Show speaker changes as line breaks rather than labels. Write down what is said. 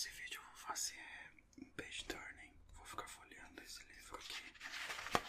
Nesse vídeo eu vou fazer um page turning, vou ficar folheando esse livro aqui.